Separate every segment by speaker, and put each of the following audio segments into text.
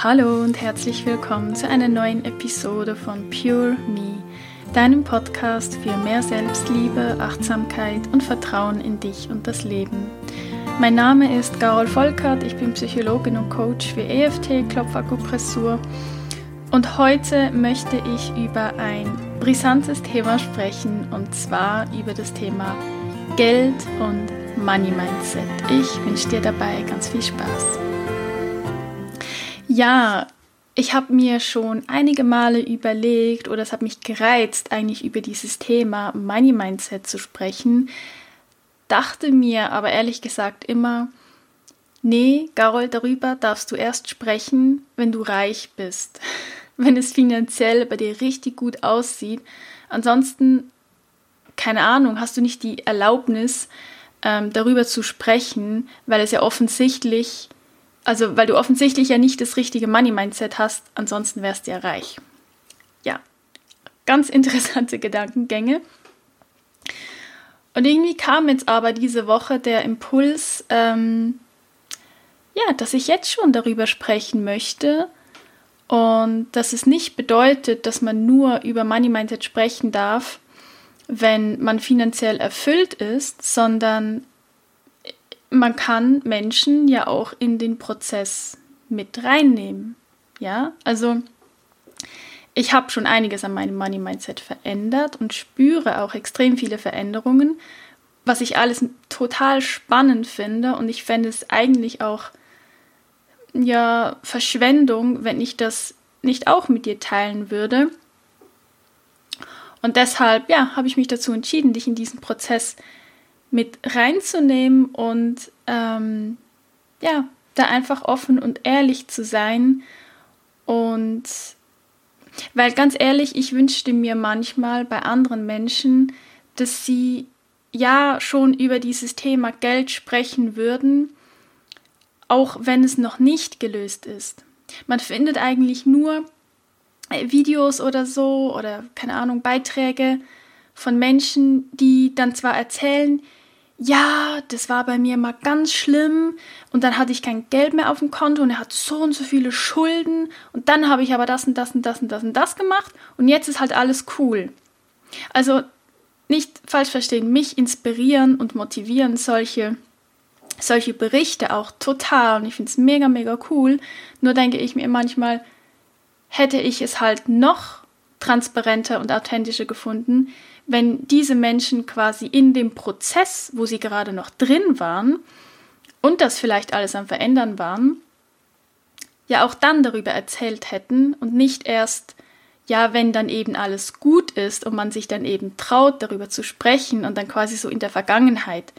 Speaker 1: Hallo und herzlich willkommen zu einer neuen Episode von Pure Me, deinem Podcast für mehr Selbstliebe, Achtsamkeit und Vertrauen in dich und das Leben. Mein Name ist Carol Volkert, ich bin Psychologin und Coach für EFT, Klopfakupressur und heute möchte ich über ein brisantes Thema sprechen und zwar über das Thema Geld und Money Mindset. Ich wünsche dir dabei ganz viel Spaß. Ja, ich habe mir schon einige Male überlegt oder es hat mich gereizt, eigentlich über dieses Thema Money Mindset zu sprechen, dachte mir aber ehrlich gesagt immer, nee, Garol, darüber darfst du erst sprechen, wenn du reich bist, wenn es finanziell bei dir richtig gut aussieht. Ansonsten, keine Ahnung, hast du nicht die Erlaubnis, ähm, darüber zu sprechen, weil es ja offensichtlich also, weil du offensichtlich ja nicht das richtige Money-Mindset hast, ansonsten wärst du ja reich. Ja, ganz interessante Gedankengänge. Und irgendwie kam jetzt aber diese Woche der Impuls, ähm, ja, dass ich jetzt schon darüber sprechen möchte und dass es nicht bedeutet, dass man nur über Money Mindset sprechen darf, wenn man finanziell erfüllt ist, sondern man kann Menschen ja auch in den Prozess mit reinnehmen. Ja, also ich habe schon einiges an meinem Money Mindset verändert und spüre auch extrem viele Veränderungen, was ich alles total spannend finde und ich fände es eigentlich auch ja Verschwendung, wenn ich das nicht auch mit dir teilen würde. Und deshalb, ja, habe ich mich dazu entschieden, dich in diesen Prozess mit reinzunehmen und ähm, ja, da einfach offen und ehrlich zu sein. Und weil ganz ehrlich, ich wünschte mir manchmal bei anderen Menschen, dass sie ja schon über dieses Thema Geld sprechen würden, auch wenn es noch nicht gelöst ist. Man findet eigentlich nur äh, Videos oder so oder keine Ahnung, Beiträge von Menschen, die dann zwar erzählen, ja, das war bei mir mal ganz schlimm und dann hatte ich kein Geld mehr auf dem Konto und er hat so und so viele Schulden und dann habe ich aber das und das und das und das und das gemacht und jetzt ist halt alles cool. Also nicht falsch verstehen, mich inspirieren und motivieren solche solche Berichte auch total und ich finde es mega mega cool. Nur denke ich mir manchmal hätte ich es halt noch transparenter und authentischer gefunden, wenn diese Menschen quasi in dem Prozess, wo sie gerade noch drin waren und das vielleicht alles am Verändern waren, ja auch dann darüber erzählt hätten und nicht erst, ja, wenn dann eben alles gut ist und man sich dann eben traut, darüber zu sprechen und dann quasi so in der Vergangenheit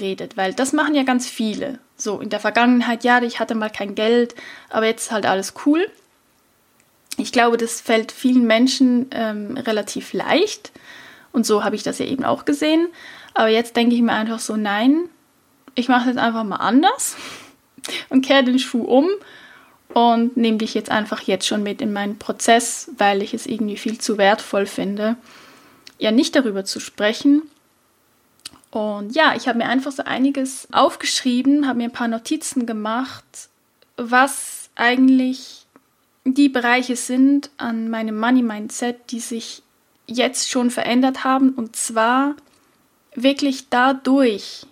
Speaker 1: redet, weil das machen ja ganz viele. So in der Vergangenheit, ja, ich hatte mal kein Geld, aber jetzt ist halt alles cool. Ich glaube, das fällt vielen Menschen ähm, relativ leicht und so habe ich das ja eben auch gesehen. Aber jetzt denke ich mir einfach so, nein, ich mache es einfach mal anders und kehre den Schuh um und nehme dich jetzt einfach jetzt schon mit in meinen Prozess, weil ich es irgendwie viel zu wertvoll finde, ja nicht darüber zu sprechen. Und ja, ich habe mir einfach so einiges aufgeschrieben, habe mir ein paar Notizen gemacht, was eigentlich die Bereiche sind an meinem Money Mindset, die sich jetzt schon verändert haben. Und zwar wirklich dadurch,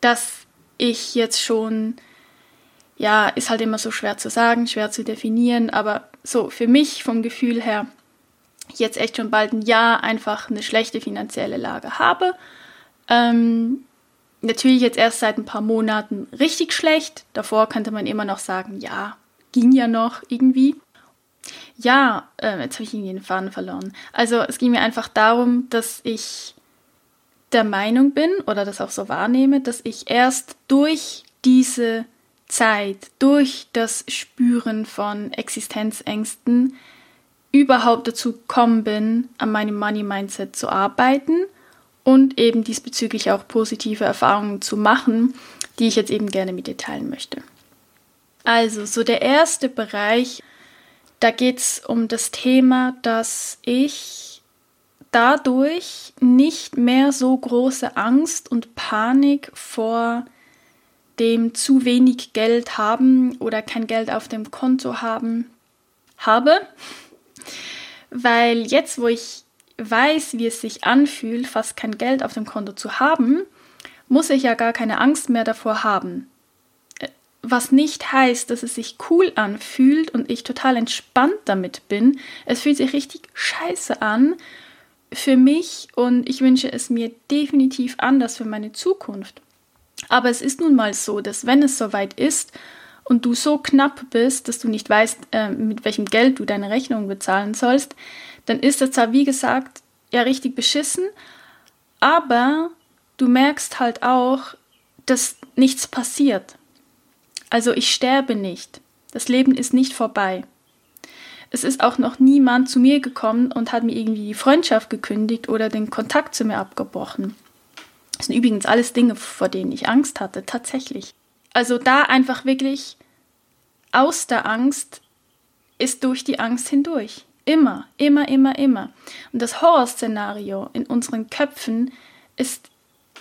Speaker 1: dass ich jetzt schon, ja, ist halt immer so schwer zu sagen, schwer zu definieren, aber so für mich vom Gefühl her jetzt echt schon bald ein Jahr einfach eine schlechte finanzielle Lage habe. Ähm, natürlich jetzt erst seit ein paar Monaten richtig schlecht. Davor könnte man immer noch sagen, ja, ging ja noch irgendwie. Ja, äh, jetzt habe ich irgendwie den Faden verloren. Also es ging mir einfach darum, dass ich der Meinung bin oder das auch so wahrnehme, dass ich erst durch diese Zeit, durch das Spüren von Existenzängsten überhaupt dazu gekommen bin, an meinem Money Mindset zu arbeiten und eben diesbezüglich auch positive Erfahrungen zu machen, die ich jetzt eben gerne mit dir teilen möchte. Also, so der erste Bereich, da geht es um das Thema, dass ich dadurch nicht mehr so große Angst und Panik vor dem zu wenig Geld haben oder kein Geld auf dem Konto haben habe. Weil jetzt, wo ich weiß, wie es sich anfühlt, fast kein Geld auf dem Konto zu haben, muss ich ja gar keine Angst mehr davor haben. Was nicht heißt, dass es sich cool anfühlt und ich total entspannt damit bin. Es fühlt sich richtig scheiße an für mich und ich wünsche es mir definitiv anders für meine Zukunft. Aber es ist nun mal so, dass wenn es soweit ist und du so knapp bist, dass du nicht weißt, äh, mit welchem Geld du deine Rechnung bezahlen sollst, dann ist das zwar, wie gesagt, ja richtig beschissen, aber du merkst halt auch, dass nichts passiert. Also ich sterbe nicht. Das Leben ist nicht vorbei. Es ist auch noch niemand zu mir gekommen und hat mir irgendwie die Freundschaft gekündigt oder den Kontakt zu mir abgebrochen. Das sind übrigens alles Dinge, vor denen ich Angst hatte, tatsächlich. Also da einfach wirklich aus der Angst ist durch die Angst hindurch. Immer, immer, immer, immer. Und das Horrorszenario in unseren Köpfen ist,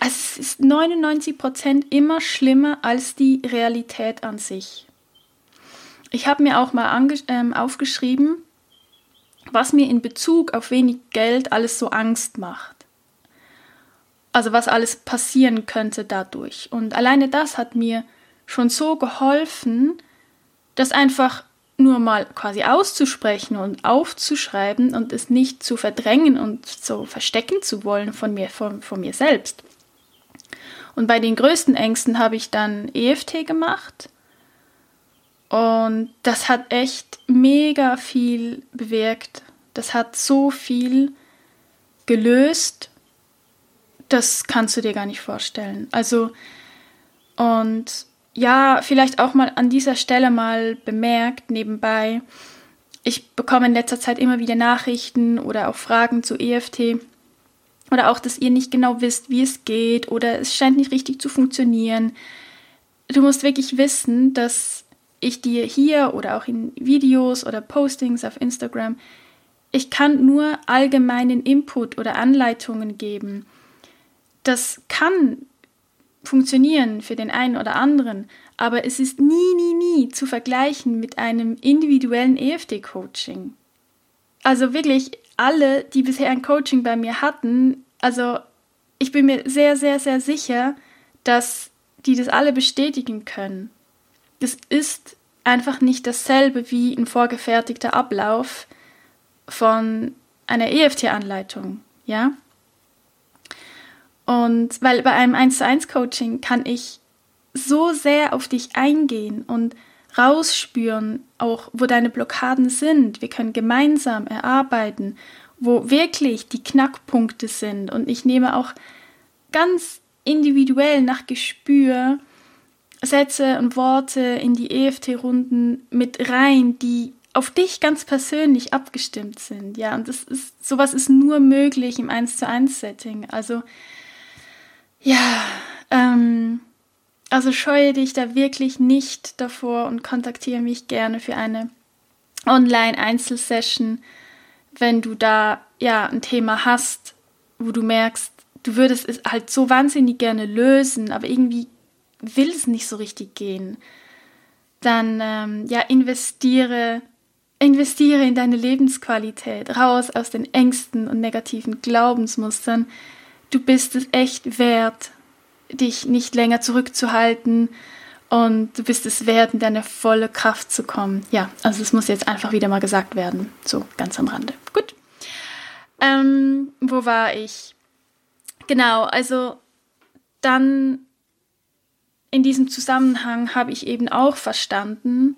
Speaker 1: es ist 99 Prozent immer schlimmer als die Realität an sich. Ich habe mir auch mal ähm, aufgeschrieben, was mir in Bezug auf wenig Geld alles so Angst macht. Also was alles passieren könnte dadurch. Und alleine das hat mir schon so geholfen, das einfach nur mal quasi auszusprechen und aufzuschreiben und es nicht zu verdrängen und so verstecken zu wollen von mir, von, von mir selbst. Und bei den größten Ängsten habe ich dann EFT gemacht. Und das hat echt mega viel bewirkt. Das hat so viel gelöst. Das kannst du dir gar nicht vorstellen. Also, und ja, vielleicht auch mal an dieser Stelle mal bemerkt, nebenbei. Ich bekomme in letzter Zeit immer wieder Nachrichten oder auch Fragen zu EFT. Oder auch, dass ihr nicht genau wisst, wie es geht oder es scheint nicht richtig zu funktionieren. Du musst wirklich wissen, dass ich dir hier oder auch in Videos oder Postings auf Instagram, ich kann nur allgemeinen Input oder Anleitungen geben. Das kann funktionieren für den einen oder anderen, aber es ist nie, nie, nie zu vergleichen mit einem individuellen EFT-Coaching. Also wirklich alle, die bisher ein Coaching bei mir hatten, also ich bin mir sehr, sehr, sehr sicher, dass die das alle bestätigen können. Es ist einfach nicht dasselbe wie ein vorgefertigter Ablauf von einer EFT-Anleitung, ja? Und weil bei einem 1 zu 1 Coaching kann ich so sehr auf dich eingehen und rausspüren, auch wo deine Blockaden sind. Wir können gemeinsam erarbeiten, wo wirklich die Knackpunkte sind. Und ich nehme auch ganz individuell nach Gespür Sätze und Worte in die EFT-Runden mit rein, die auf dich ganz persönlich abgestimmt sind. Ja, und das ist, sowas ist nur möglich im 1 zu 1 Setting. Also ja, ähm, also scheue dich da wirklich nicht davor und kontaktiere mich gerne für eine Online-Einzelsession, wenn du da ja ein Thema hast, wo du merkst, du würdest es halt so wahnsinnig gerne lösen, aber irgendwie will es nicht so richtig gehen. Dann ähm, ja investiere investiere in deine Lebensqualität, raus aus den Ängsten und negativen Glaubensmustern, du bist es echt wert, dich nicht länger zurückzuhalten und du bist es wert, in deine volle Kraft zu kommen. Ja, also es muss jetzt einfach wieder mal gesagt werden, so ganz am Rande. Gut. Ähm, wo war ich? Genau, also dann in diesem Zusammenhang habe ich eben auch verstanden,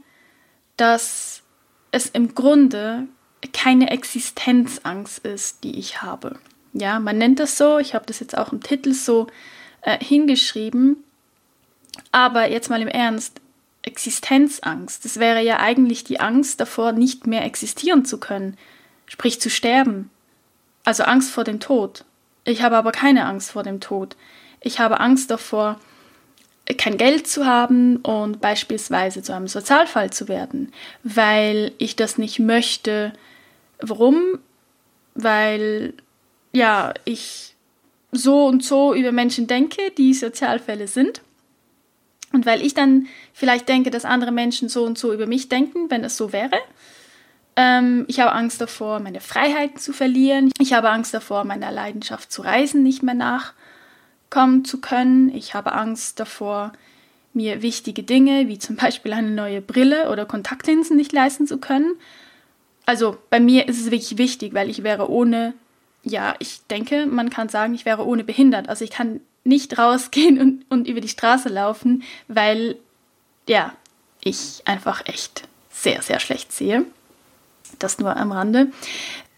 Speaker 1: dass es im Grunde keine Existenzangst ist, die ich habe. Ja, man nennt das so, ich habe das jetzt auch im Titel so äh, hingeschrieben. Aber jetzt mal im Ernst, Existenzangst, das wäre ja eigentlich die Angst davor, nicht mehr existieren zu können, sprich zu sterben. Also Angst vor dem Tod. Ich habe aber keine Angst vor dem Tod. Ich habe Angst davor, kein Geld zu haben und beispielsweise zu einem Sozialfall zu werden, weil ich das nicht möchte. Warum? Weil ja, ich so und so über Menschen denke, die Sozialfälle sind. Und weil ich dann vielleicht denke, dass andere Menschen so und so über mich denken, wenn es so wäre. Ähm, ich habe Angst davor, meine Freiheiten zu verlieren. Ich habe Angst davor, meiner Leidenschaft zu reisen nicht mehr nachkommen zu können. Ich habe Angst davor, mir wichtige Dinge wie zum Beispiel eine neue Brille oder Kontaktlinsen nicht leisten zu können. Also bei mir ist es wirklich wichtig, weil ich wäre ohne, ja, ich denke, man kann sagen, ich wäre ohne behindert. Also ich kann nicht rausgehen und, und über die Straße laufen, weil, ja, ich einfach echt sehr, sehr schlecht sehe. Das nur am Rande.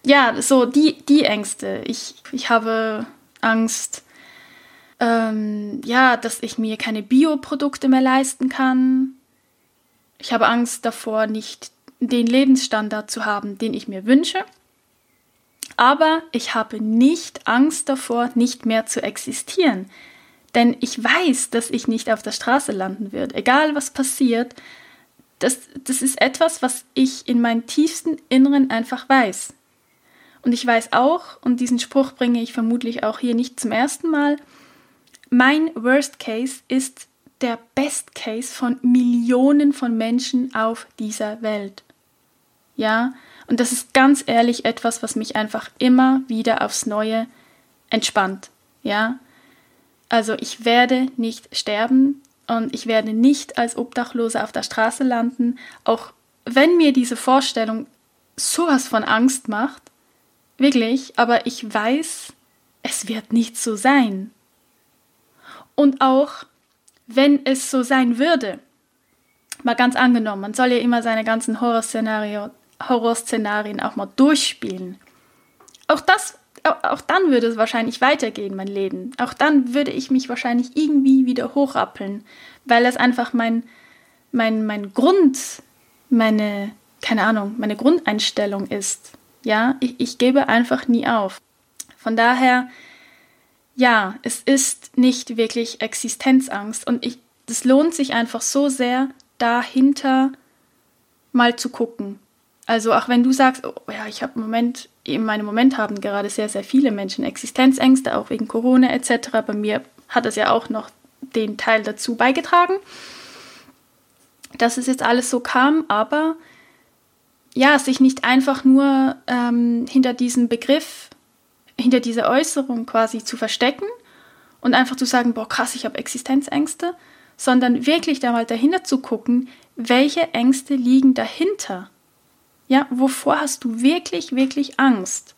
Speaker 1: Ja, so die, die Ängste. Ich, ich habe Angst, ähm, ja, dass ich mir keine Bioprodukte mehr leisten kann. Ich habe Angst davor, nicht den Lebensstandard zu haben, den ich mir wünsche. Aber ich habe nicht Angst davor, nicht mehr zu existieren. Denn ich weiß, dass ich nicht auf der Straße landen werde. Egal was passiert, das, das ist etwas, was ich in meinem tiefsten Inneren einfach weiß. Und ich weiß auch, und diesen Spruch bringe ich vermutlich auch hier nicht zum ersten Mal, mein Worst Case ist der Best Case von Millionen von Menschen auf dieser Welt. Ja, und das ist ganz ehrlich etwas, was mich einfach immer wieder aufs Neue entspannt. Ja, also ich werde nicht sterben und ich werde nicht als Obdachlose auf der Straße landen, auch wenn mir diese Vorstellung sowas von Angst macht. Wirklich, aber ich weiß, es wird nicht so sein. Und auch wenn es so sein würde, mal ganz angenommen, man soll ja immer seine ganzen Horrorszenarien, Horrorszenarien auch mal durchspielen. Auch das, auch dann würde es wahrscheinlich weitergehen, mein Leben. Auch dann würde ich mich wahrscheinlich irgendwie wieder hochrappeln, weil es einfach mein, mein, mein Grund, meine, keine Ahnung, meine Grundeinstellung ist. Ja, ich, ich gebe einfach nie auf. Von daher ja, es ist nicht wirklich Existenzangst und ich, es lohnt sich einfach so sehr, dahinter mal zu gucken. Also auch wenn du sagst, oh ja, ich habe im Moment, in meinem Moment haben gerade sehr, sehr viele Menschen Existenzängste, auch wegen Corona etc. Bei mir hat es ja auch noch den Teil dazu beigetragen, dass es jetzt alles so kam, aber ja, sich nicht einfach nur ähm, hinter diesem Begriff hinter dieser Äußerung quasi zu verstecken und einfach zu sagen, boah, krass, ich habe Existenzängste, sondern wirklich da mal dahinter zu gucken, welche Ängste liegen dahinter. Ja, wovor hast du wirklich, wirklich Angst?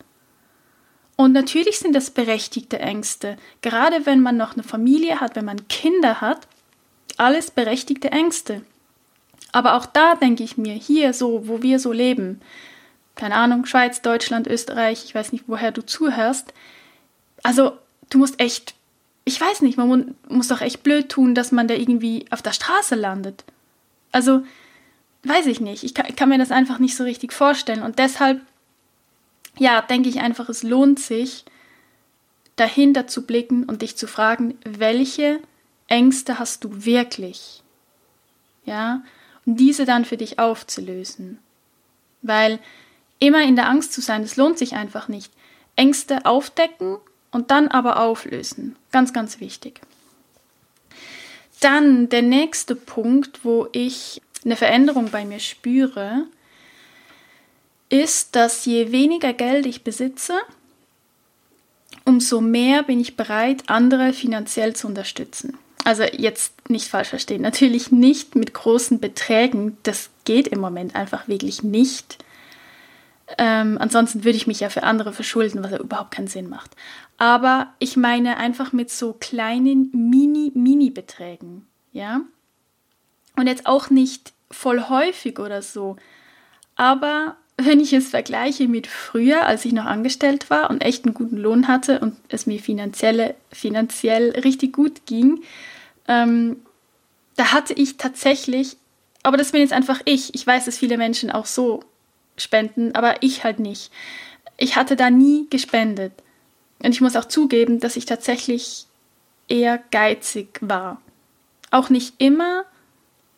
Speaker 1: Und natürlich sind das berechtigte Ängste, gerade wenn man noch eine Familie hat, wenn man Kinder hat, alles berechtigte Ängste. Aber auch da denke ich mir, hier so, wo wir so leben, keine Ahnung, Schweiz, Deutschland, Österreich, ich weiß nicht, woher du zuhörst. Also, du musst echt, ich weiß nicht, man muss doch echt blöd tun, dass man da irgendwie auf der Straße landet. Also, weiß ich nicht, ich kann, ich kann mir das einfach nicht so richtig vorstellen. Und deshalb, ja, denke ich einfach, es lohnt sich, dahinter zu blicken und dich zu fragen, welche Ängste hast du wirklich? Ja, und diese dann für dich aufzulösen. Weil immer in der Angst zu sein, das lohnt sich einfach nicht. Ängste aufdecken und dann aber auflösen. Ganz, ganz wichtig. Dann der nächste Punkt, wo ich eine Veränderung bei mir spüre, ist, dass je weniger Geld ich besitze, umso mehr bin ich bereit, andere finanziell zu unterstützen. Also jetzt nicht falsch verstehen, natürlich nicht mit großen Beträgen, das geht im Moment einfach wirklich nicht. Ähm, ansonsten würde ich mich ja für andere verschulden, was ja überhaupt keinen Sinn macht. Aber ich meine einfach mit so kleinen Mini-Mini-Beträgen, ja. Und jetzt auch nicht voll häufig oder so. Aber wenn ich es vergleiche mit früher, als ich noch angestellt war und echt einen guten Lohn hatte und es mir finanziell, finanziell richtig gut ging, ähm, da hatte ich tatsächlich, aber das bin jetzt einfach ich, ich weiß, dass viele Menschen auch so spenden, aber ich halt nicht. Ich hatte da nie gespendet. Und ich muss auch zugeben, dass ich tatsächlich eher geizig war. Auch nicht immer.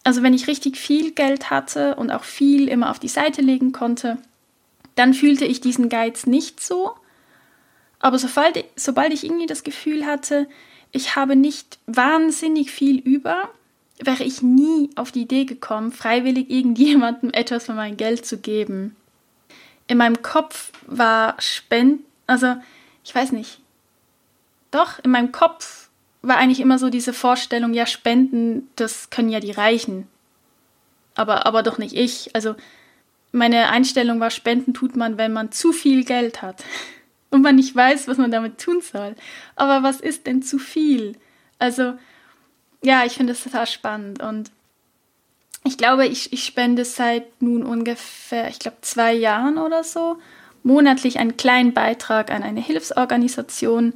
Speaker 1: Also wenn ich richtig viel Geld hatte und auch viel immer auf die Seite legen konnte, dann fühlte ich diesen Geiz nicht so. Aber sobald, sobald ich irgendwie das Gefühl hatte, ich habe nicht wahnsinnig viel über, wäre ich nie auf die Idee gekommen, freiwillig irgendjemandem etwas von meinem Geld zu geben. In meinem Kopf war Spenden, also ich weiß nicht, doch, in meinem Kopf war eigentlich immer so diese Vorstellung, ja, Spenden, das können ja die Reichen. Aber, aber doch nicht ich. Also meine Einstellung war, Spenden tut man, wenn man zu viel Geld hat und man nicht weiß, was man damit tun soll. Aber was ist denn zu viel? Also, ja, ich finde es total spannend und ich glaube, ich, ich spende seit nun ungefähr, ich glaube, zwei Jahren oder so, monatlich einen kleinen Beitrag an eine Hilfsorganisation.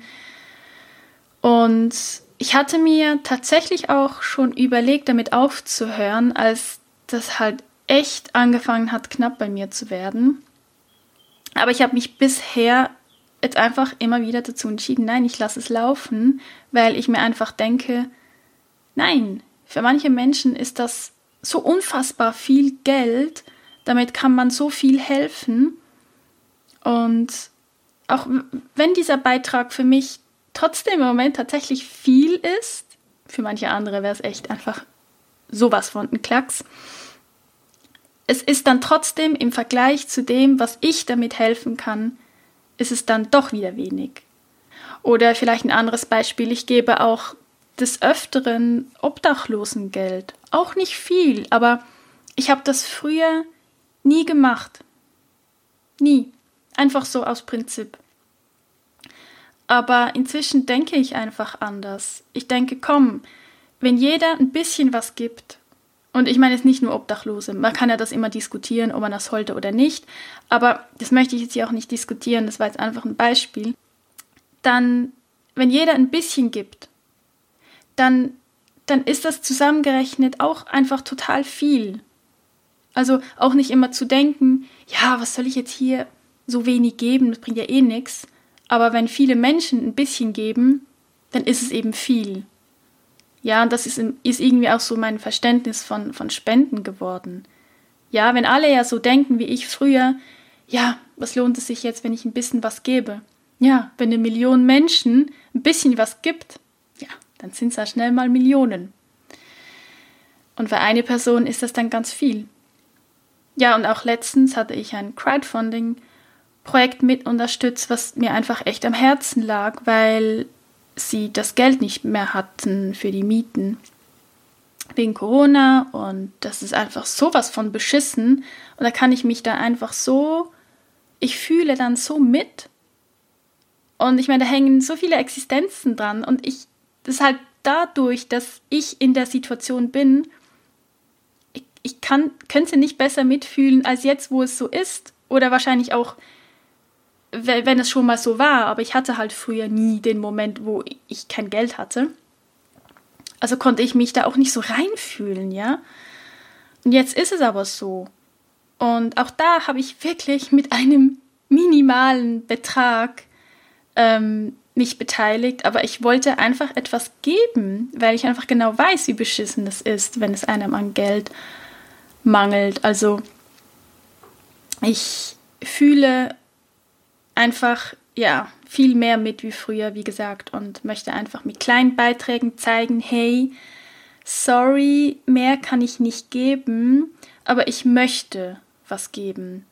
Speaker 1: Und ich hatte mir tatsächlich auch schon überlegt, damit aufzuhören, als das halt echt angefangen hat, knapp bei mir zu werden. Aber ich habe mich bisher jetzt einfach immer wieder dazu entschieden, nein, ich lasse es laufen, weil ich mir einfach denke, nein, für manche Menschen ist das so unfassbar viel Geld, damit kann man so viel helfen. Und auch wenn dieser Beitrag für mich trotzdem im Moment tatsächlich viel ist, für manche andere wäre es echt einfach sowas von ein Klacks. Es ist dann trotzdem im Vergleich zu dem, was ich damit helfen kann, ist es dann doch wieder wenig. Oder vielleicht ein anderes Beispiel, ich gebe auch des Öfteren Obdachlosengeld. Auch nicht viel, aber ich habe das früher nie gemacht. Nie. Einfach so aus Prinzip. Aber inzwischen denke ich einfach anders. Ich denke, komm, wenn jeder ein bisschen was gibt, und ich meine jetzt nicht nur Obdachlose, man kann ja das immer diskutieren, ob man das sollte oder nicht, aber das möchte ich jetzt hier auch nicht diskutieren, das war jetzt einfach ein Beispiel, dann, wenn jeder ein bisschen gibt, dann, dann ist das zusammengerechnet auch einfach total viel. Also auch nicht immer zu denken, ja, was soll ich jetzt hier so wenig geben, das bringt ja eh nichts. Aber wenn viele Menschen ein bisschen geben, dann ist es eben viel. Ja, und das ist, ist irgendwie auch so mein Verständnis von, von Spenden geworden. Ja, wenn alle ja so denken wie ich früher, ja, was lohnt es sich jetzt, wenn ich ein bisschen was gebe? Ja, wenn eine Million Menschen ein bisschen was gibt, ja, dann sind es ja schnell mal Millionen. Und für eine Person ist das dann ganz viel. Ja, und auch letztens hatte ich ein Crowdfunding-Projekt mit unterstützt, was mir einfach echt am Herzen lag, weil sie das Geld nicht mehr hatten für die Mieten wegen Corona. Und das ist einfach sowas von beschissen. Und da kann ich mich dann einfach so, ich fühle dann so mit. Und ich meine, da hängen so viele Existenzen dran. Und ich, das ist halt dadurch, dass ich in der Situation bin, ich, ich kann, könnte nicht besser mitfühlen als jetzt, wo es so ist. Oder wahrscheinlich auch wenn es schon mal so war, aber ich hatte halt früher nie den Moment, wo ich kein Geld hatte. Also konnte ich mich da auch nicht so reinfühlen, ja. Und jetzt ist es aber so. Und auch da habe ich wirklich mit einem minimalen Betrag ähm, mich beteiligt, aber ich wollte einfach etwas geben, weil ich einfach genau weiß, wie beschissen es ist, wenn es einem an Geld mangelt. Also ich fühle einfach, ja, viel mehr mit wie früher, wie gesagt, und möchte einfach mit kleinen Beiträgen zeigen, hey, sorry, mehr kann ich nicht geben, aber ich möchte was geben.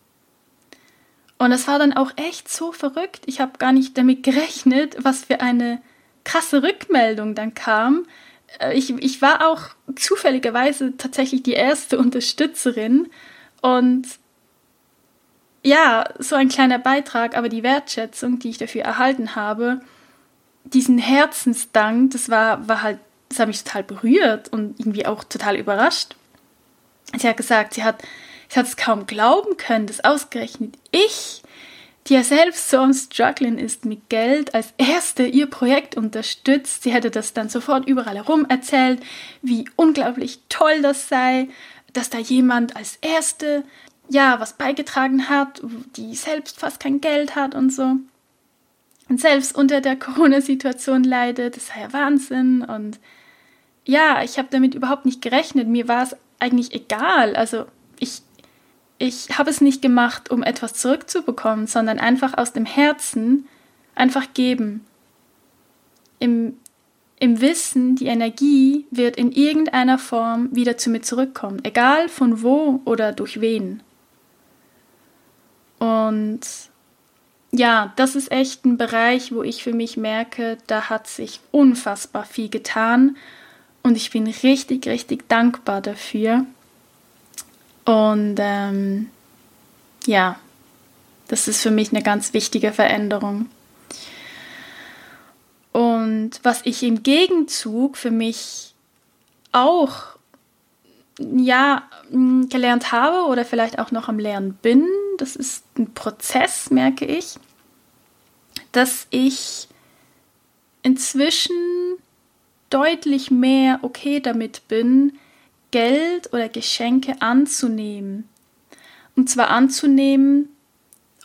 Speaker 1: Und es war dann auch echt so verrückt. Ich habe gar nicht damit gerechnet, was für eine krasse Rückmeldung dann kam. Äh, ich, ich war auch zufälligerweise tatsächlich die erste Unterstützerin und ja, so ein kleiner Beitrag, aber die Wertschätzung, die ich dafür erhalten habe, diesen Herzensdank, das war, war halt, das hat mich total berührt und irgendwie auch total überrascht. Sie hat gesagt, sie hat, sie hat es kaum glauben können, dass ausgerechnet ich, die ja selbst so am Struggling ist mit Geld, als erste ihr Projekt unterstützt. Sie hätte das dann sofort überall herum erzählt, wie unglaublich toll das sei, dass da jemand als erste ja, was beigetragen hat, die selbst fast kein Geld hat und so. Und selbst unter der Corona-Situation leidet, das sei ja Wahnsinn. Und ja, ich habe damit überhaupt nicht gerechnet. Mir war es eigentlich egal. Also ich, ich habe es nicht gemacht, um etwas zurückzubekommen, sondern einfach aus dem Herzen einfach geben. Im, im Wissen, die Energie wird in irgendeiner Form wieder zu mir zurückkommen, egal von wo oder durch wen. Und ja, das ist echt ein Bereich, wo ich für mich merke, da hat sich unfassbar viel getan und ich bin richtig, richtig dankbar dafür. Und ähm, ja, das ist für mich eine ganz wichtige Veränderung. Und was ich im Gegenzug für mich auch ja gelernt habe oder vielleicht auch noch am Lernen bin, das ist ein Prozess, merke ich, dass ich inzwischen deutlich mehr okay damit bin, Geld oder Geschenke anzunehmen. Und zwar anzunehmen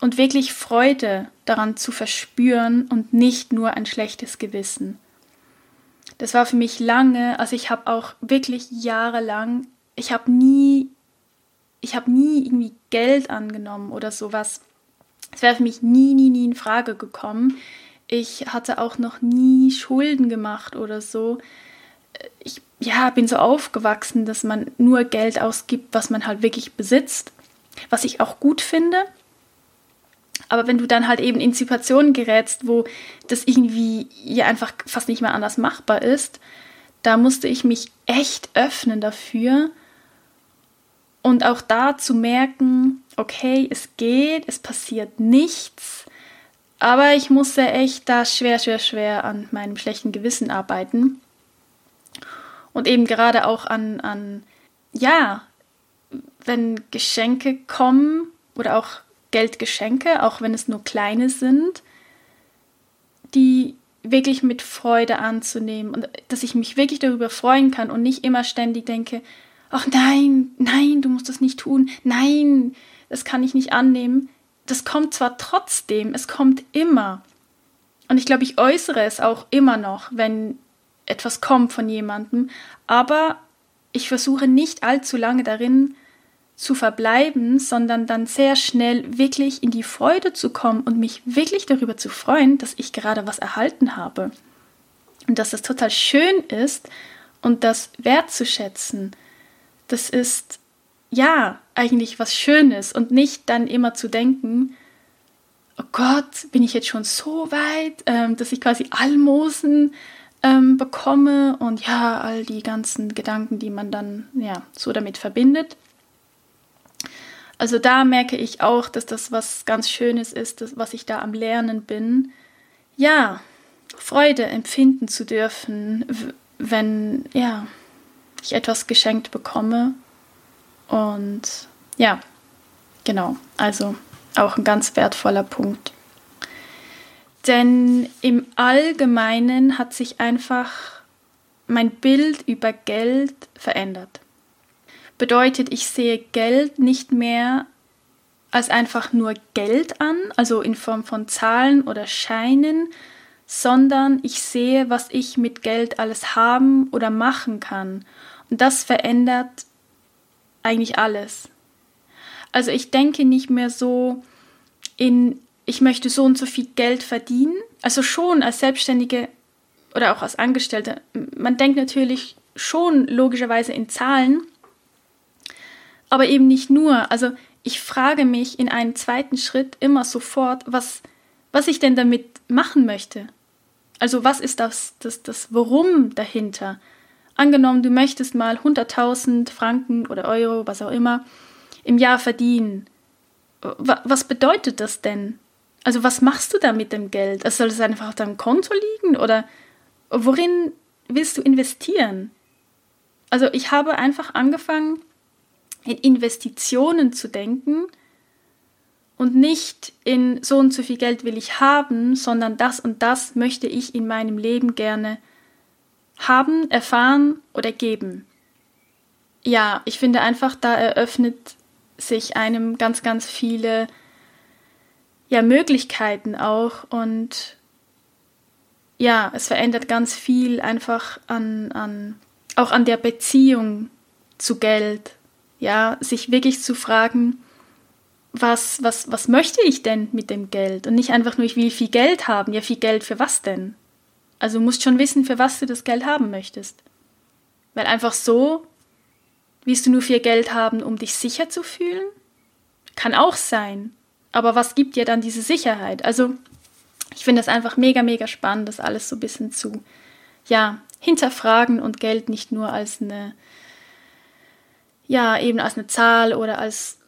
Speaker 1: und wirklich Freude daran zu verspüren und nicht nur ein schlechtes Gewissen. Das war für mich lange, also ich habe auch wirklich jahrelang, ich habe nie, ich habe nie irgendwie Geld angenommen oder sowas. Es wäre für mich nie, nie, nie in Frage gekommen. Ich hatte auch noch nie Schulden gemacht oder so. Ich ja, bin so aufgewachsen, dass man nur Geld ausgibt, was man halt wirklich besitzt, was ich auch gut finde. Aber wenn du dann halt eben in Situationen gerätst, wo das irgendwie ja einfach fast nicht mehr anders machbar ist, da musste ich mich echt öffnen dafür und auch da zu merken, okay, es geht, es passiert nichts, aber ich musste echt da schwer, schwer, schwer an meinem schlechten Gewissen arbeiten. Und eben gerade auch an, an ja, wenn Geschenke kommen oder auch Geldgeschenke, auch wenn es nur kleine sind, die wirklich mit Freude anzunehmen und dass ich mich wirklich darüber freuen kann und nicht immer ständig denke, ach nein, nein, du musst das nicht tun, nein, das kann ich nicht annehmen. Das kommt zwar trotzdem, es kommt immer. Und ich glaube, ich äußere es auch immer noch, wenn etwas kommt von jemandem, aber ich versuche nicht allzu lange darin zu verbleiben, sondern dann sehr schnell wirklich in die Freude zu kommen und mich wirklich darüber zu freuen, dass ich gerade was erhalten habe. Und dass das total schön ist und das wertzuschätzen das ist ja eigentlich was Schönes und nicht dann immer zu denken, oh Gott, bin ich jetzt schon so weit, ähm, dass ich quasi Almosen ähm, bekomme und ja, all die ganzen Gedanken, die man dann ja so damit verbindet. Also da merke ich auch, dass das was ganz Schönes ist, das, was ich da am Lernen bin. Ja, Freude empfinden zu dürfen, wenn, ja, ich etwas geschenkt bekomme. Und ja, genau, also auch ein ganz wertvoller Punkt. Denn im Allgemeinen hat sich einfach mein Bild über Geld verändert. Bedeutet, ich sehe Geld nicht mehr als einfach nur Geld an, also in Form von Zahlen oder Scheinen, sondern ich sehe, was ich mit Geld alles haben oder machen kann das verändert eigentlich alles. Also ich denke nicht mehr so in, ich möchte so und so viel Geld verdienen. Also schon als Selbstständige oder auch als Angestellte. Man denkt natürlich schon logischerweise in Zahlen, aber eben nicht nur. Also ich frage mich in einem zweiten Schritt immer sofort, was, was ich denn damit machen möchte. Also was ist das, das, das Warum dahinter? Angenommen, du möchtest mal 100.000 Franken oder Euro, was auch immer, im Jahr verdienen. Was bedeutet das denn? Also was machst du da mit dem Geld? Also soll es einfach auf deinem Konto liegen oder worin willst du investieren? Also ich habe einfach angefangen, in Investitionen zu denken und nicht in so und so viel Geld will ich haben, sondern das und das möchte ich in meinem Leben gerne haben, erfahren oder geben. Ja, ich finde einfach, da eröffnet sich einem ganz, ganz viele ja, Möglichkeiten auch und ja, es verändert ganz viel einfach an, an, auch an der Beziehung zu Geld. Ja, sich wirklich zu fragen, was, was, was möchte ich denn mit dem Geld? Und nicht einfach nur, ich will viel Geld haben. Ja, viel Geld für was denn? Also musst schon wissen, für was du das Geld haben möchtest. Weil einfach so willst du nur viel Geld haben, um dich sicher zu fühlen? Kann auch sein. Aber was gibt dir dann diese Sicherheit? Also ich finde das einfach mega, mega spannend, das alles so ein bisschen zu, ja, hinterfragen und Geld nicht nur als eine, ja, eben als eine Zahl oder als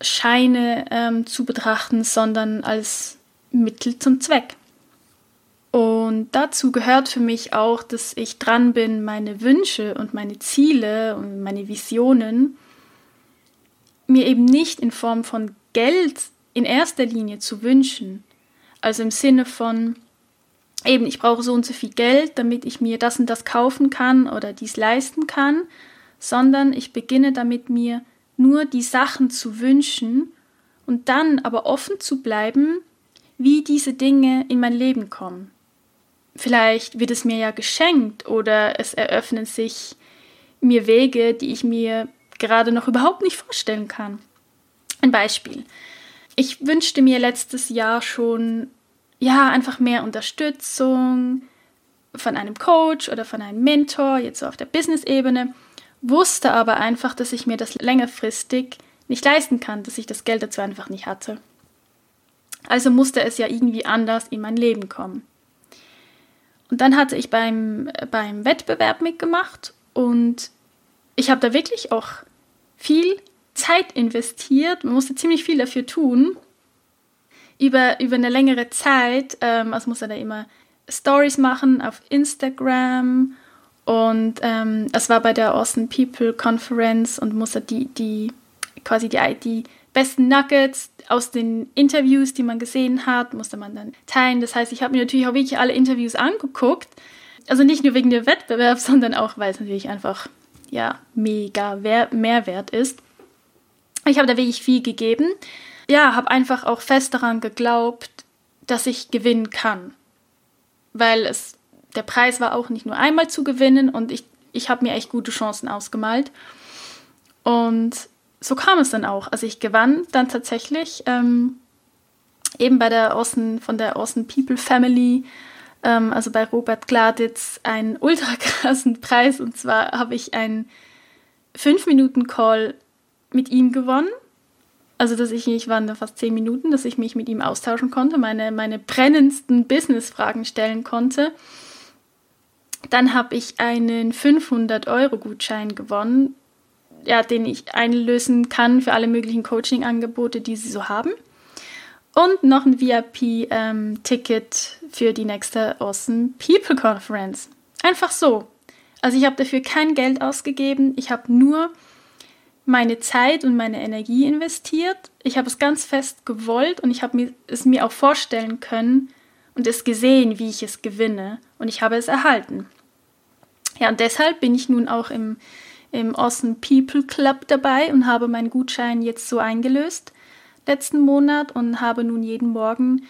Speaker 1: Scheine ähm, zu betrachten, sondern als Mittel zum Zweck. Und dazu gehört für mich auch, dass ich dran bin, meine Wünsche und meine Ziele und meine Visionen mir eben nicht in Form von Geld in erster Linie zu wünschen. Also im Sinne von, eben, ich brauche so und so viel Geld, damit ich mir das und das kaufen kann oder dies leisten kann, sondern ich beginne damit, mir nur die Sachen zu wünschen und dann aber offen zu bleiben, wie diese Dinge in mein Leben kommen. Vielleicht wird es mir ja geschenkt oder es eröffnen sich mir Wege, die ich mir gerade noch überhaupt nicht vorstellen kann. Ein Beispiel. Ich wünschte mir letztes Jahr schon, ja, einfach mehr Unterstützung von einem Coach oder von einem Mentor, jetzt so auf der Business-Ebene, wusste aber einfach, dass ich mir das längerfristig nicht leisten kann, dass ich das Geld dazu einfach nicht hatte. Also musste es ja irgendwie anders in mein Leben kommen. Und dann hatte ich beim, beim Wettbewerb mitgemacht und ich habe da wirklich auch viel Zeit investiert. Man musste ziemlich viel dafür tun. Über, über eine längere Zeit. Ähm, also musste da immer Stories machen auf Instagram. Und ähm, es war bei der Awesome People Conference und musste die, die quasi die, die besten Nuggets aus den Interviews, die man gesehen hat, musste man dann teilen. Das heißt, ich habe mir natürlich auch wirklich alle Interviews angeguckt. Also nicht nur wegen dem Wettbewerb, sondern auch, weil es natürlich einfach ja mega Mehrwert ist. Ich habe da wirklich viel gegeben. Ja, habe einfach auch fest daran geglaubt, dass ich gewinnen kann. Weil es der Preis war auch nicht nur einmal zu gewinnen und ich, ich habe mir echt gute Chancen ausgemalt. Und so kam es dann auch. Also ich gewann dann tatsächlich ähm, eben bei der Außen, von der Außen People Family, ähm, also bei Robert Gladitz, einen ultra krassen Preis. Und zwar habe ich einen 5-Minuten-Call mit ihm gewonnen. Also, dass ich, ich waren da fast 10 Minuten, dass ich mich mit ihm austauschen konnte, meine, meine brennendsten Business-Fragen stellen konnte. Dann habe ich einen 500-Euro-Gutschein gewonnen ja, den ich einlösen kann für alle möglichen Coaching-Angebote, die sie so haben. Und noch ein VIP-Ticket ähm, für die nächste Awesome People Conference. Einfach so. Also ich habe dafür kein Geld ausgegeben. Ich habe nur meine Zeit und meine Energie investiert. Ich habe es ganz fest gewollt und ich habe es mir auch vorstellen können und es gesehen, wie ich es gewinne. Und ich habe es erhalten. Ja, und deshalb bin ich nun auch im im Awesome People Club dabei und habe meinen Gutschein jetzt so eingelöst letzten Monat und habe nun jeden Morgen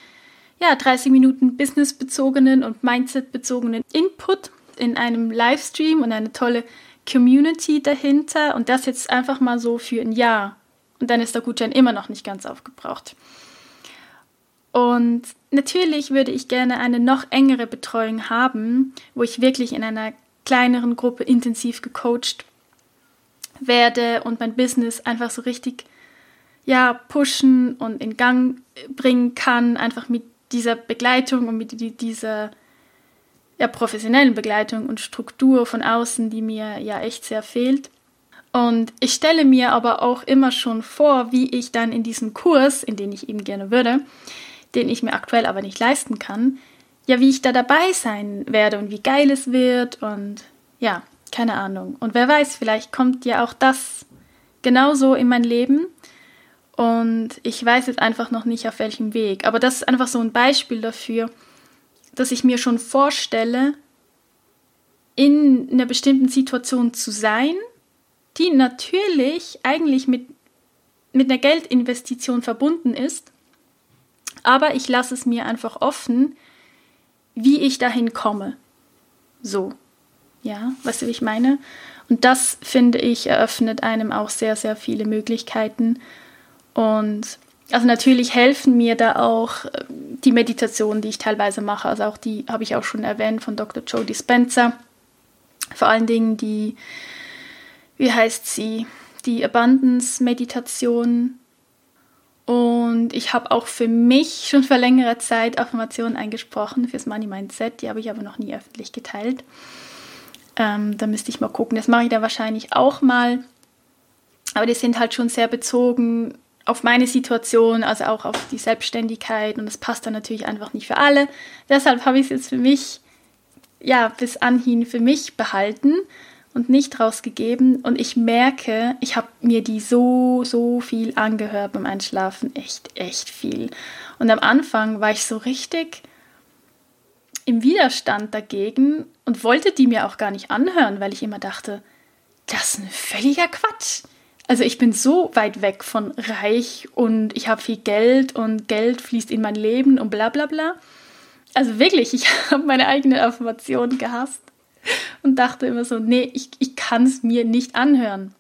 Speaker 1: ja 30 Minuten businessbezogenen und Mindset-bezogenen Input in einem Livestream und eine tolle Community dahinter und das jetzt einfach mal so für ein Jahr und dann ist der Gutschein immer noch nicht ganz aufgebraucht. Und natürlich würde ich gerne eine noch engere Betreuung haben, wo ich wirklich in einer kleineren Gruppe intensiv gecoacht werde und mein Business einfach so richtig ja, pushen und in Gang bringen kann, einfach mit dieser Begleitung und mit dieser ja, professionellen Begleitung und Struktur von außen, die mir ja echt sehr fehlt. Und ich stelle mir aber auch immer schon vor, wie ich dann in diesem Kurs, in den ich eben gerne würde, den ich mir aktuell aber nicht leisten kann, ja, wie ich da dabei sein werde und wie geil es wird und ja, keine Ahnung. Und wer weiß, vielleicht kommt ja auch das genauso in mein Leben. Und ich weiß jetzt einfach noch nicht, auf welchem Weg. Aber das ist einfach so ein Beispiel dafür, dass ich mir schon vorstelle, in einer bestimmten Situation zu sein, die natürlich eigentlich mit, mit einer Geldinvestition verbunden ist. Aber ich lasse es mir einfach offen, wie ich dahin komme. So. Ja, weißt du, wie ich meine? Und das, finde ich, eröffnet einem auch sehr, sehr viele Möglichkeiten. Und Also natürlich helfen mir da auch äh, die Meditationen, die ich teilweise mache. Also auch die habe ich auch schon erwähnt von Dr. Joe Dispenza. Vor allen Dingen die, wie heißt sie, die Abundance-Meditation. Und ich habe auch für mich schon vor längerer Zeit Affirmationen eingesprochen fürs Money Mindset. Die habe ich aber noch nie öffentlich geteilt. Ähm, da müsste ich mal gucken. Das mache ich da wahrscheinlich auch mal. Aber die sind halt schon sehr bezogen auf meine Situation, also auch auf die Selbstständigkeit. Und das passt dann natürlich einfach nicht für alle. Deshalb habe ich es jetzt für mich, ja, bis anhin für mich behalten und nicht rausgegeben. Und ich merke, ich habe mir die so, so viel angehört beim Einschlafen. Echt, echt viel. Und am Anfang war ich so richtig im Widerstand dagegen und wollte die mir auch gar nicht anhören, weil ich immer dachte, das ist ein völliger Quatsch. Also ich bin so weit weg von reich und ich habe viel Geld und Geld fließt in mein Leben und bla bla bla. Also wirklich, ich habe meine eigene Affirmation gehasst und dachte immer so, nee, ich, ich kann es mir nicht anhören.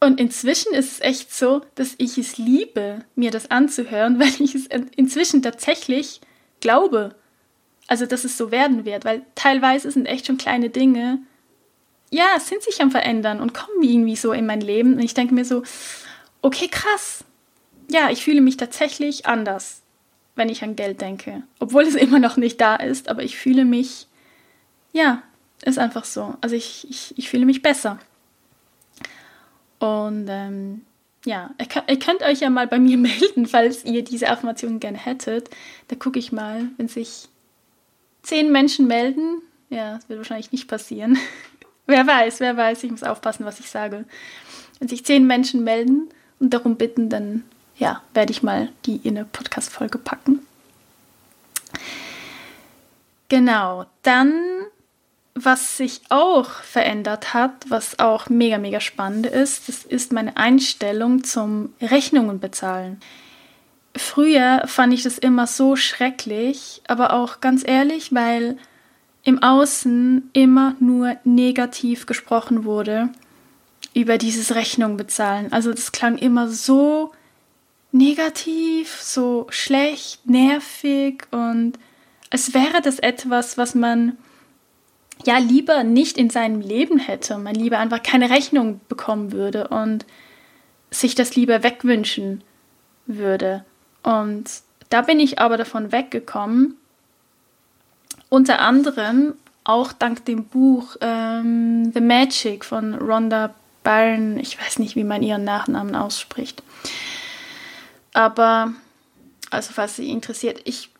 Speaker 1: Und inzwischen ist es echt so, dass ich es liebe, mir das anzuhören, weil ich es inzwischen tatsächlich glaube, also dass es so werden wird, weil teilweise sind echt schon kleine Dinge, ja, sind sich am Verändern und kommen irgendwie so in mein Leben. Und ich denke mir so, okay, krass. Ja, ich fühle mich tatsächlich anders, wenn ich an Geld denke. Obwohl es immer noch nicht da ist, aber ich fühle mich, ja, ist einfach so. Also ich, ich, ich fühle mich besser. Und ähm, ja, ihr könnt euch ja mal bei mir melden, falls ihr diese Affirmation gerne hättet. Da gucke ich mal, wenn sich zehn Menschen melden. Ja, das wird wahrscheinlich nicht passieren. wer weiß, wer weiß, ich muss aufpassen, was ich sage. Wenn sich zehn Menschen melden und darum bitten, dann ja, werde ich mal die in eine Podcast-Folge packen. Genau, dann was sich auch verändert hat, was auch mega, mega spannend ist, das ist meine Einstellung zum Rechnungen bezahlen. Früher fand ich das immer so schrecklich, aber auch ganz ehrlich, weil im Außen immer nur negativ gesprochen wurde über dieses Rechnung bezahlen. Also das klang immer so negativ, so schlecht, nervig und als wäre das etwas, was man ja lieber nicht in seinem Leben hätte, man lieber einfach keine Rechnung bekommen würde und sich das lieber wegwünschen würde. Und da bin ich aber davon weggekommen, unter anderem auch dank dem Buch ähm, The Magic von Rhonda Byrne. Ich weiß nicht, wie man ihren Nachnamen ausspricht. Aber, also falls Sie interessiert, ich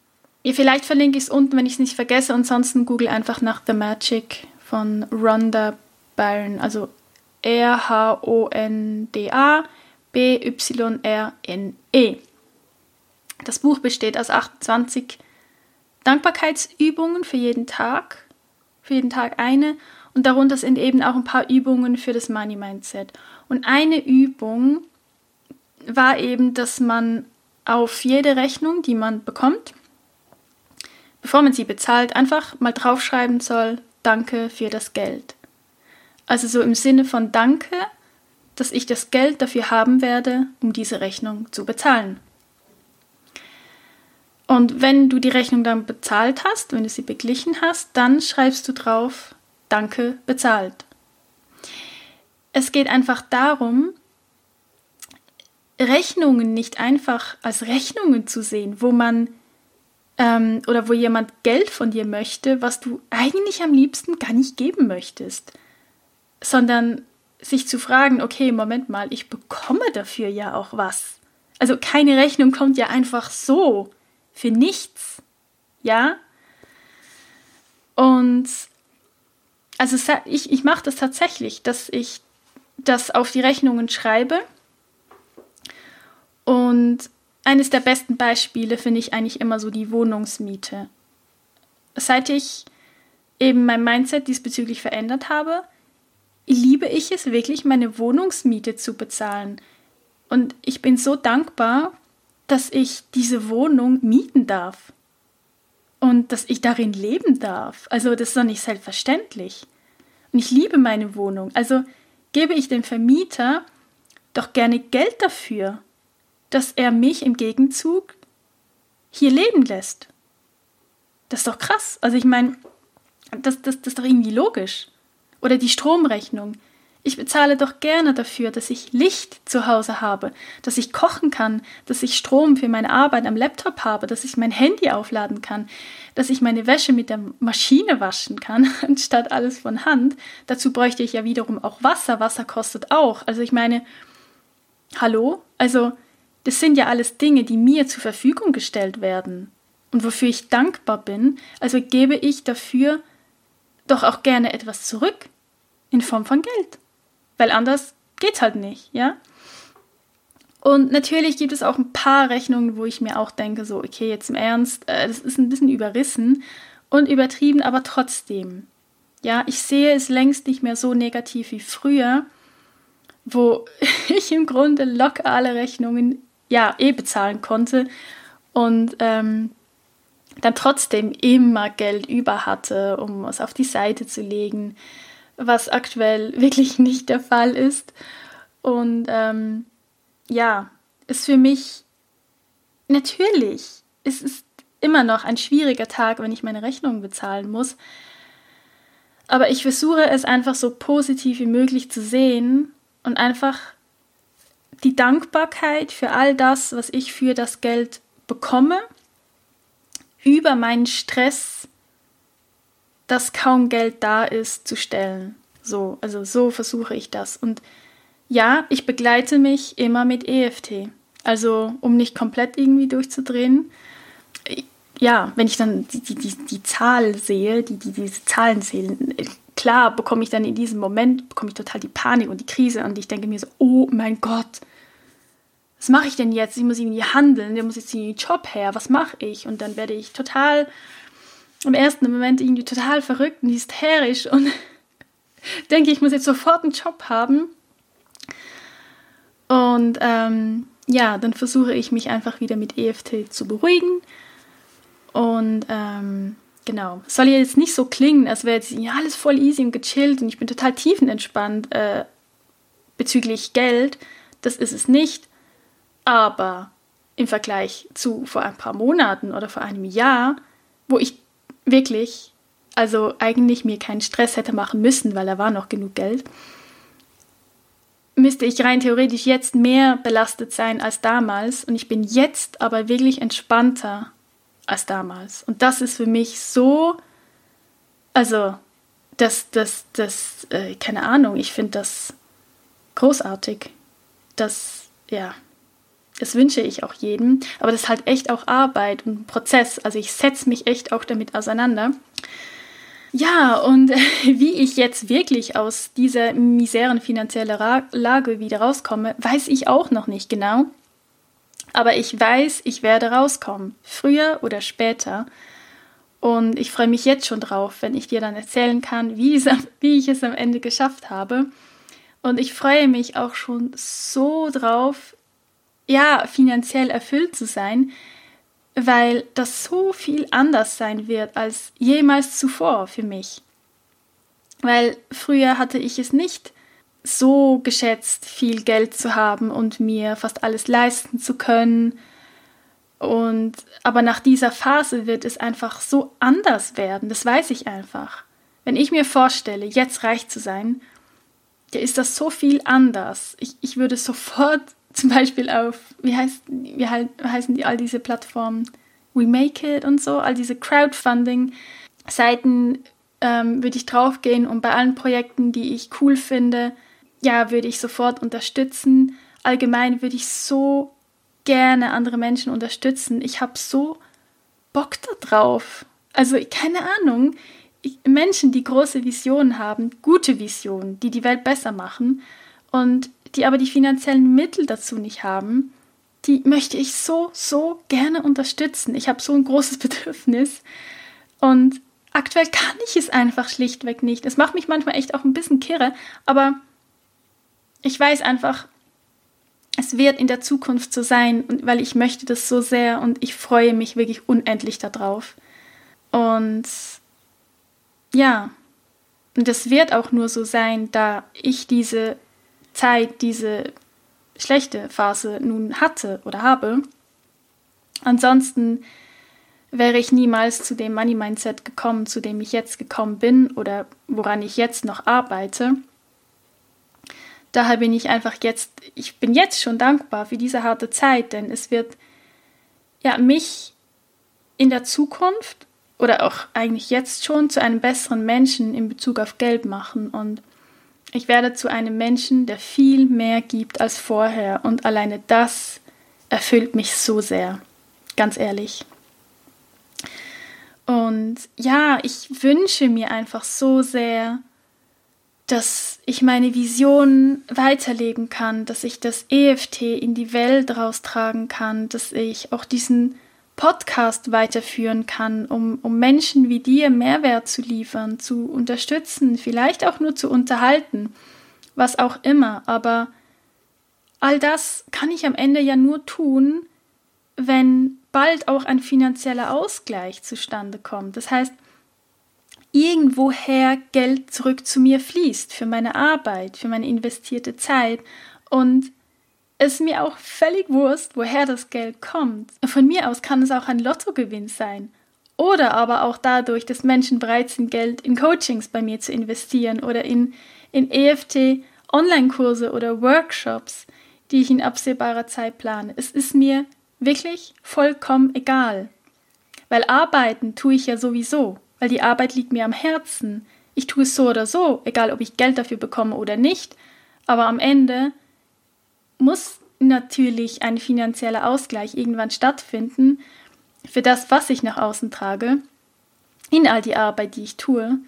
Speaker 1: Vielleicht verlinke ich es unten, wenn ich es nicht vergesse. Ansonsten google einfach nach The Magic von Rhonda Byrne. Also R-H-O-N-D-A B-Y-R-N-E. Das Buch besteht aus 28 Dankbarkeitsübungen für jeden Tag. Für jeden Tag eine. Und darunter sind eben auch ein paar Übungen für das Money Mindset. Und eine Übung war eben, dass man auf jede Rechnung, die man bekommt, bevor man sie bezahlt, einfach mal draufschreiben soll, danke für das Geld. Also so im Sinne von danke, dass ich das Geld dafür haben werde, um diese Rechnung zu bezahlen. Und wenn du die Rechnung dann bezahlt hast, wenn du sie beglichen hast, dann schreibst du drauf, danke bezahlt. Es geht einfach darum, Rechnungen nicht einfach als Rechnungen zu sehen, wo man ähm, oder wo jemand Geld von dir möchte, was du eigentlich am liebsten gar nicht geben möchtest, sondern sich zu fragen, okay, Moment mal, ich bekomme dafür ja auch was. Also keine Rechnung kommt ja einfach so für nichts, ja? Und also ich, ich mache das tatsächlich, dass ich das auf die Rechnungen schreibe und eines der besten Beispiele finde ich eigentlich immer so die Wohnungsmiete. Seit ich eben mein Mindset diesbezüglich verändert habe, liebe ich es wirklich, meine Wohnungsmiete zu bezahlen. Und ich bin so dankbar, dass ich diese Wohnung mieten darf. Und dass ich darin leben darf. Also das ist doch nicht selbstverständlich. Und ich liebe meine Wohnung. Also gebe ich dem Vermieter doch gerne Geld dafür. Dass er mich im Gegenzug hier leben lässt. Das ist doch krass. Also ich meine, das, das, das ist doch irgendwie logisch. Oder die Stromrechnung. Ich bezahle doch gerne dafür, dass ich Licht zu Hause habe, dass ich kochen kann, dass ich Strom für meine Arbeit am Laptop habe, dass ich mein Handy aufladen kann, dass ich meine Wäsche mit der Maschine waschen kann, anstatt alles von Hand. Dazu bräuchte ich ja wiederum auch Wasser. Wasser kostet auch. Also ich meine, hallo? Also das sind ja alles Dinge, die mir zur Verfügung gestellt werden und wofür ich dankbar bin. Also gebe ich dafür doch auch gerne etwas zurück in Form von Geld weil anders geht's halt nicht, ja? Und natürlich gibt es auch ein paar Rechnungen, wo ich mir auch denke, so, okay, jetzt im Ernst, äh, das ist ein bisschen überrissen und übertrieben, aber trotzdem. Ja, ich sehe es längst nicht mehr so negativ wie früher, wo ich im Grunde locker alle Rechnungen ja eh bezahlen konnte und ähm, dann trotzdem immer Geld über hatte, um es auf die Seite zu legen was aktuell wirklich nicht der Fall ist. Und ähm, ja, ist für mich natürlich, es ist immer noch ein schwieriger Tag, wenn ich meine Rechnung bezahlen muss. Aber ich versuche es einfach so positiv wie möglich zu sehen und einfach die Dankbarkeit für all das, was ich für das Geld bekomme, über meinen Stress dass kaum Geld da ist, zu stellen. So, also so versuche ich das. Und ja, ich begleite mich immer mit EFT. Also, um nicht komplett irgendwie durchzudrehen. Ja, wenn ich dann die, die, die, die Zahl sehe, die, die diese Zahlen zählen, klar bekomme ich dann in diesem Moment, bekomme ich total die Panik und die Krise und ich denke mir so, oh mein Gott, was mache ich denn jetzt? Ich muss irgendwie handeln, der muss jetzt irgendwie Job her, was mache ich? Und dann werde ich total im ersten Moment irgendwie total verrückt und hysterisch und denke, ich muss jetzt sofort einen Job haben. Und ähm, ja, dann versuche ich mich einfach wieder mit EFT zu beruhigen. Und ähm, genau, soll ja jetzt nicht so klingen, als wäre jetzt alles voll easy und gechillt und ich bin total tiefenentspannt äh, bezüglich Geld. Das ist es nicht. Aber im Vergleich zu vor ein paar Monaten oder vor einem Jahr, wo ich Wirklich. Also eigentlich mir keinen Stress hätte machen müssen, weil da war noch genug Geld. Müsste ich rein theoretisch jetzt mehr belastet sein als damals. Und ich bin jetzt aber wirklich entspannter als damals. Und das ist für mich so, also, das, das, das, äh, keine Ahnung, ich finde das großartig. Das, ja, das wünsche ich auch jedem. Aber das ist halt echt auch Arbeit und Prozess. Also ich setze mich echt auch damit auseinander. Ja, und wie ich jetzt wirklich aus dieser miseren finanziellen Lage wieder rauskomme, weiß ich auch noch nicht genau. Aber ich weiß, ich werde rauskommen, früher oder später. Und ich freue mich jetzt schon drauf, wenn ich dir dann erzählen kann, wie, es, wie ich es am Ende geschafft habe. Und ich freue mich auch schon so drauf, ja, finanziell erfüllt zu sein, weil das so viel anders sein wird als jemals zuvor für mich. Weil früher hatte ich es nicht so geschätzt, viel Geld zu haben und mir fast alles leisten zu können. Und aber nach dieser Phase wird es einfach so anders werden, das weiß ich einfach. Wenn ich mir vorstelle, jetzt reich zu sein, ist das so viel anders. Ich, ich würde sofort zum Beispiel auf, wie, heißt, wie heißen die all diese Plattformen? We Make It und so, all diese Crowdfunding-Seiten ähm, würde ich draufgehen und bei allen Projekten, die ich cool finde, ja, würde ich sofort unterstützen. Allgemein würde ich so gerne andere Menschen unterstützen. Ich habe so Bock darauf. Also keine Ahnung. Ich, Menschen, die große Visionen haben, gute Visionen, die die Welt besser machen. Und die aber die finanziellen Mittel dazu nicht haben, die möchte ich so, so gerne unterstützen. Ich habe so ein großes Bedürfnis und aktuell kann ich es einfach schlichtweg nicht. Es macht mich manchmal echt auch ein bisschen kirre, aber ich weiß einfach, es wird in der Zukunft so sein, weil ich möchte das so sehr und ich freue mich wirklich unendlich darauf. Und ja, und das wird auch nur so sein, da ich diese Zeit, diese schlechte Phase nun hatte oder habe. Ansonsten wäre ich niemals zu dem Money Mindset gekommen, zu dem ich jetzt gekommen bin oder woran ich jetzt noch arbeite. Daher bin ich einfach jetzt, ich bin jetzt schon dankbar für diese harte Zeit, denn es wird ja mich in der Zukunft oder auch eigentlich jetzt schon zu einem besseren Menschen in Bezug auf Geld machen und ich werde zu einem Menschen, der viel mehr gibt als vorher und alleine das erfüllt mich so sehr, ganz ehrlich. Und ja, ich wünsche mir einfach so sehr, dass ich meine Vision weiterleben kann, dass ich das EFT in die Welt raustragen kann, dass ich auch diesen Podcast weiterführen kann, um, um Menschen wie dir Mehrwert zu liefern, zu unterstützen, vielleicht auch nur zu unterhalten, was auch immer. Aber all das kann ich am Ende ja nur tun, wenn bald auch ein finanzieller Ausgleich zustande kommt. Das heißt, irgendwoher Geld zurück zu mir fließt für meine Arbeit, für meine investierte Zeit und es mir auch völlig wurscht, woher das Geld kommt. Von mir aus kann es auch ein Lottogewinn sein. Oder aber auch dadurch, dass Menschen bereit sind, Geld in Coachings bei mir zu investieren oder in, in EFT Online-Kurse oder Workshops, die ich in absehbarer Zeit plane. Es ist mir wirklich vollkommen egal. Weil arbeiten tue ich ja sowieso, weil die Arbeit liegt mir am Herzen. Ich tue es so oder so, egal ob ich Geld dafür bekomme oder nicht. Aber am Ende muss natürlich ein finanzieller Ausgleich irgendwann stattfinden für das, was ich nach außen trage, in all die Arbeit, die ich tue.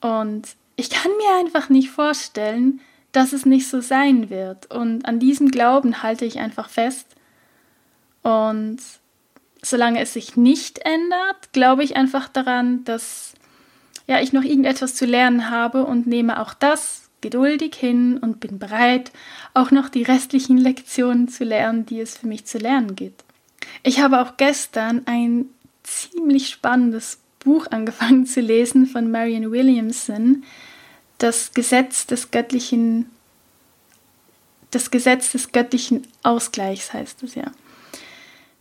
Speaker 1: Und ich kann mir einfach nicht vorstellen, dass es nicht so sein wird. Und an diesem Glauben halte ich einfach fest. Und solange es sich nicht ändert, glaube ich einfach daran, dass ja, ich noch irgendetwas zu lernen habe und nehme auch das geduldig hin und bin bereit, auch noch die restlichen Lektionen zu lernen, die es für mich zu lernen gibt. Ich habe auch gestern ein ziemlich spannendes Buch angefangen zu lesen von Marian Williamson, das Gesetz des göttlichen das Gesetz des göttlichen Ausgleichs heißt es ja,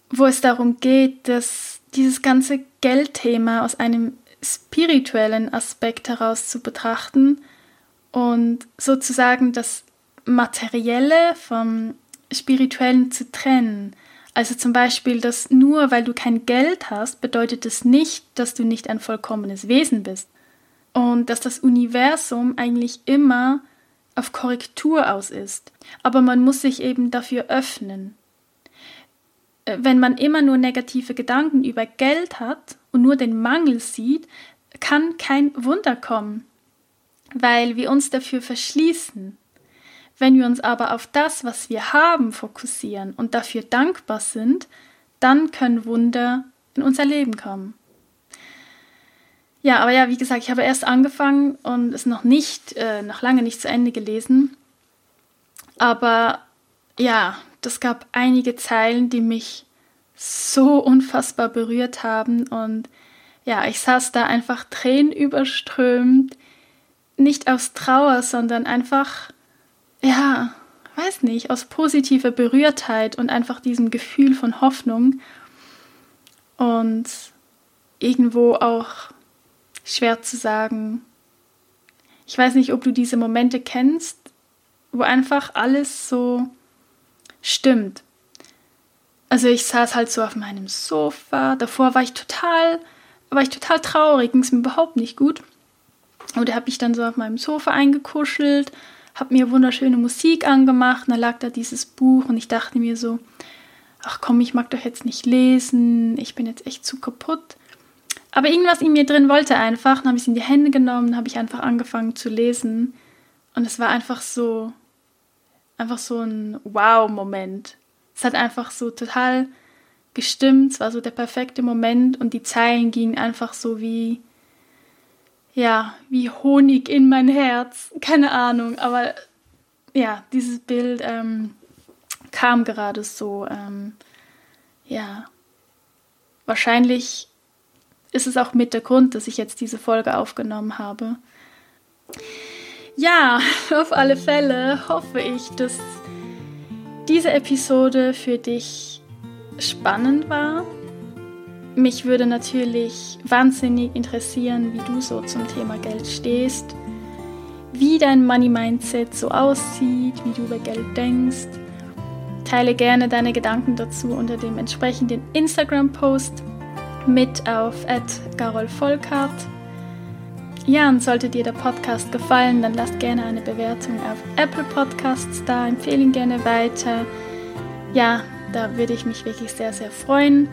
Speaker 1: wo es darum geht, dass dieses ganze Geldthema aus einem spirituellen Aspekt heraus zu betrachten und sozusagen das Materielle vom Spirituellen zu trennen. Also zum Beispiel, dass nur weil du kein Geld hast, bedeutet es nicht, dass du nicht ein vollkommenes Wesen bist. Und dass das Universum eigentlich immer auf Korrektur aus ist. Aber man muss sich eben dafür öffnen. Äh, wenn man immer nur negative Gedanken über Geld hat und nur den Mangel sieht, kann kein Wunder kommen weil wir uns dafür verschließen. Wenn wir uns aber auf das, was wir haben, fokussieren und dafür dankbar sind, dann können Wunder in unser Leben kommen. Ja, aber ja, wie gesagt, ich habe erst angefangen und es noch nicht, äh, noch lange nicht zu Ende gelesen. Aber ja, das gab einige Zeilen, die mich so unfassbar berührt haben und ja, ich saß da einfach tränenüberströmt nicht aus Trauer, sondern einfach, ja, weiß nicht, aus positiver Berührtheit und einfach diesem Gefühl von Hoffnung und irgendwo auch schwer zu sagen. Ich weiß nicht, ob du diese Momente kennst, wo einfach alles so stimmt. Also ich saß halt so auf meinem Sofa, davor war ich total, war ich total traurig, ging es mir überhaupt nicht gut. Und habe ich dann so auf meinem Sofa eingekuschelt, habe mir wunderschöne Musik angemacht, und da lag da dieses Buch und ich dachte mir so, ach komm, ich mag doch jetzt nicht lesen, ich bin jetzt echt zu kaputt. Aber irgendwas in mir drin wollte einfach, dann habe ich es in die Hände genommen, habe ich einfach angefangen zu lesen und es war einfach so, einfach so ein Wow-Moment. Es hat einfach so total gestimmt, es war so der perfekte Moment und die Zeilen gingen einfach so wie, ja, wie Honig in mein Herz. Keine Ahnung, aber ja, dieses Bild ähm, kam gerade so. Ähm, ja, wahrscheinlich ist es auch mit der Grund, dass ich jetzt diese Folge aufgenommen habe. Ja, auf alle Fälle hoffe ich, dass diese Episode für dich spannend war. Mich würde natürlich wahnsinnig interessieren, wie du so zum Thema Geld stehst, wie dein Money Mindset so aussieht, wie du über Geld denkst. Teile gerne deine Gedanken dazu unter dem entsprechenden Instagram-Post mit auf @garolvolkart. Ja, und sollte dir der Podcast gefallen, dann lass gerne eine Bewertung auf Apple Podcasts da, empfehle ihn gerne weiter. Ja, da würde ich mich wirklich sehr, sehr freuen.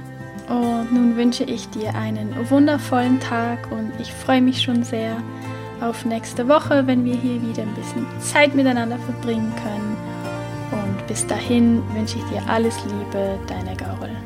Speaker 1: Und nun wünsche ich dir einen wundervollen Tag und ich freue mich schon sehr auf nächste Woche, wenn wir hier wieder ein bisschen Zeit miteinander verbringen können. Und bis dahin wünsche ich dir alles Liebe, deine Gaurel.